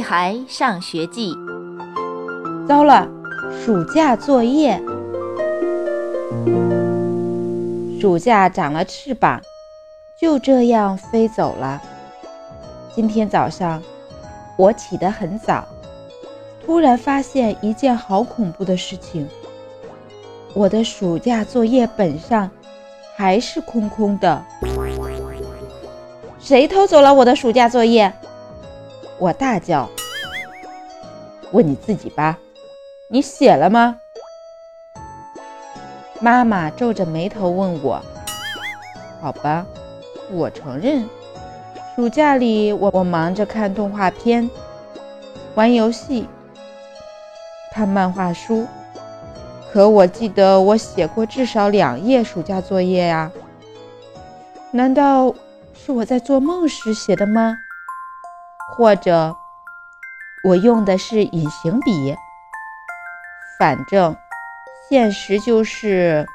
屁孩上学记》。糟了，暑假作业。暑假长了翅膀，就这样飞走了。今天早上，我起得很早，突然发现一件好恐怖的事情：我的暑假作业本上还是空空的。谁偷走了我的暑假作业？我大叫。问你自己吧，你写了吗？妈妈皱着眉头问我：“好吧，我承认，暑假里我我忙着看动画片、玩游戏、看漫画书，可我记得我写过至少两页暑假作业呀。难道？”是我在做梦时写的吗？或者我用的是隐形笔？反正现实就是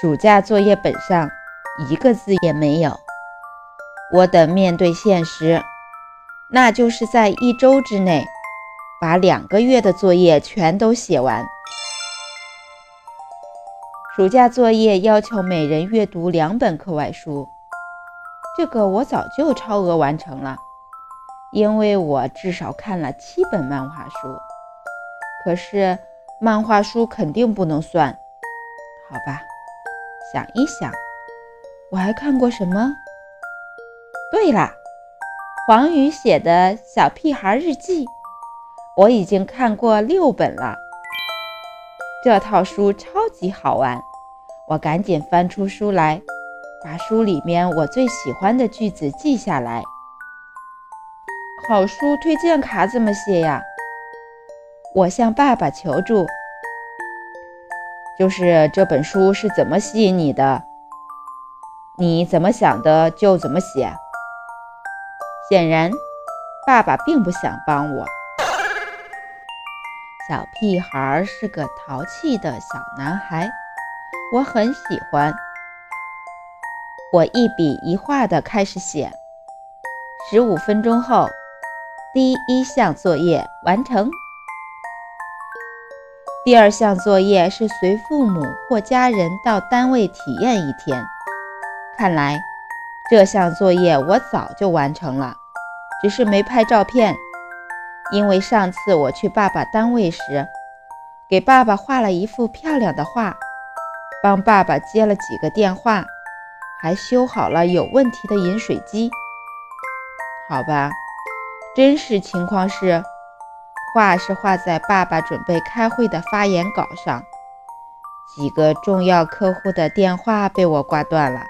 暑假作业本上一个字也没有。我得面对现实，那就是在一周之内把两个月的作业全都写完。暑假作业要求每人阅读两本课外书。这个我早就超额完成了，因为我至少看了七本漫画书。可是漫画书肯定不能算，好吧？想一想，我还看过什么？对了，黄宇写的小屁孩日记，我已经看过六本了。这套书超级好玩，我赶紧翻出书来。把书里面我最喜欢的句子记下来。好书推荐卡怎么写呀？我向爸爸求助。就是这本书是怎么吸引你的？你怎么想的就怎么写。显然，爸爸并不想帮我。小屁孩是个淘气的小男孩，我很喜欢。我一笔一画的开始写。十五分钟后，第一项作业完成。第二项作业是随父母或家人到单位体验一天。看来这项作业我早就完成了，只是没拍照片，因为上次我去爸爸单位时，给爸爸画了一幅漂亮的画，帮爸爸接了几个电话。还修好了有问题的饮水机，好吧。真实情况是，画是画在爸爸准备开会的发言稿上。几个重要客户的电话被我挂断了，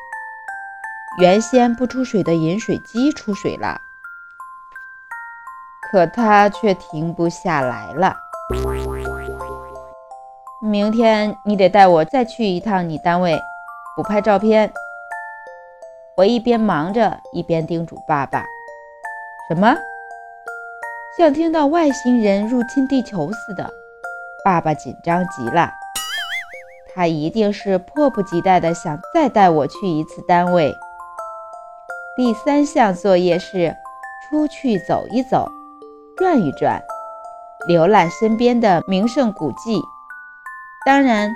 原先不出水的饮水机出水了，可它却停不下来了。明天你得带我再去一趟你单位，补拍照片。我一边忙着，一边叮嘱爸爸：“什么？像听到外星人入侵地球似的。”爸爸紧张极了，他一定是迫不及待地想再带我去一次单位。第三项作业是出去走一走，转一转，浏览身边的名胜古迹，当然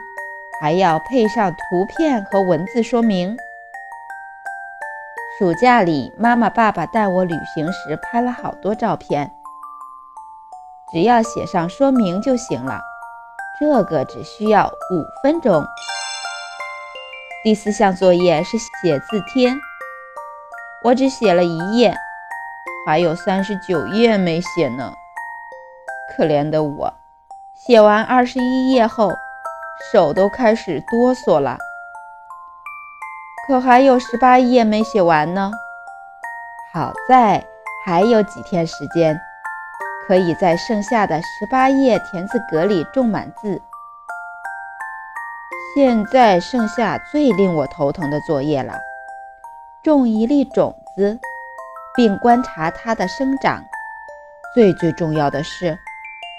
还要配上图片和文字说明。暑假里，妈妈、爸爸带我旅行时拍了好多照片，只要写上说明就行了。这个只需要五分钟。第四项作业是写字帖，我只写了一页，还有三十九页没写呢。可怜的我，写完二十一页后，手都开始哆嗦了。可还有十八页没写完呢。好在还有几天时间，可以在剩下的十八页田字格里种满字。现在剩下最令我头疼的作业了：种一粒种子，并观察它的生长。最最重要的是，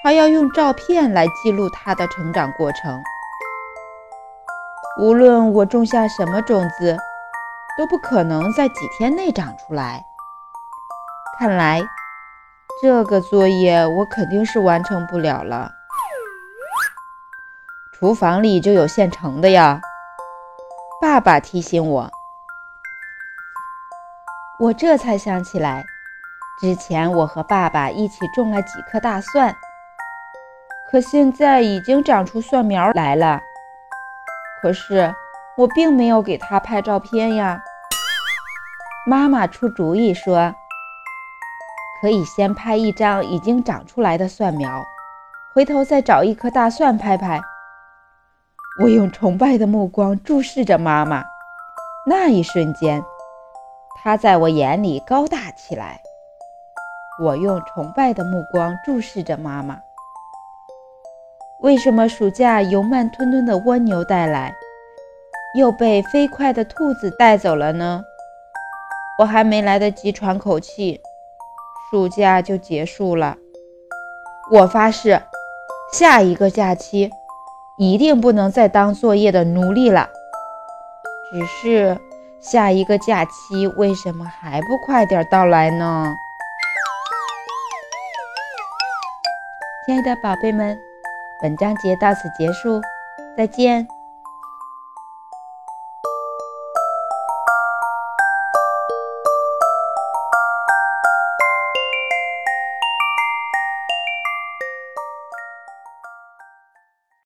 还要用照片来记录它的成长过程。无论我种下什么种子，都不可能在几天内长出来。看来这个作业我肯定是完成不了了。厨房里就有现成的呀。爸爸提醒我，我这才想起来，之前我和爸爸一起种了几颗大蒜，可现在已经长出蒜苗来了。可是我并没有给他拍照片呀。妈妈出主意说，可以先拍一张已经长出来的蒜苗，回头再找一颗大蒜拍拍。我用崇拜的目光注视着妈妈，那一瞬间，她在我眼里高大起来。我用崇拜的目光注视着妈妈。为什么暑假由慢吞吞的蜗牛带来，又被飞快的兔子带走了呢？我还没来得及喘口气，暑假就结束了。我发誓，下一个假期。一定不能再当作业的奴隶了。只是下一个假期为什么还不快点到来呢？亲爱的宝贝们，本章节到此结束，再见。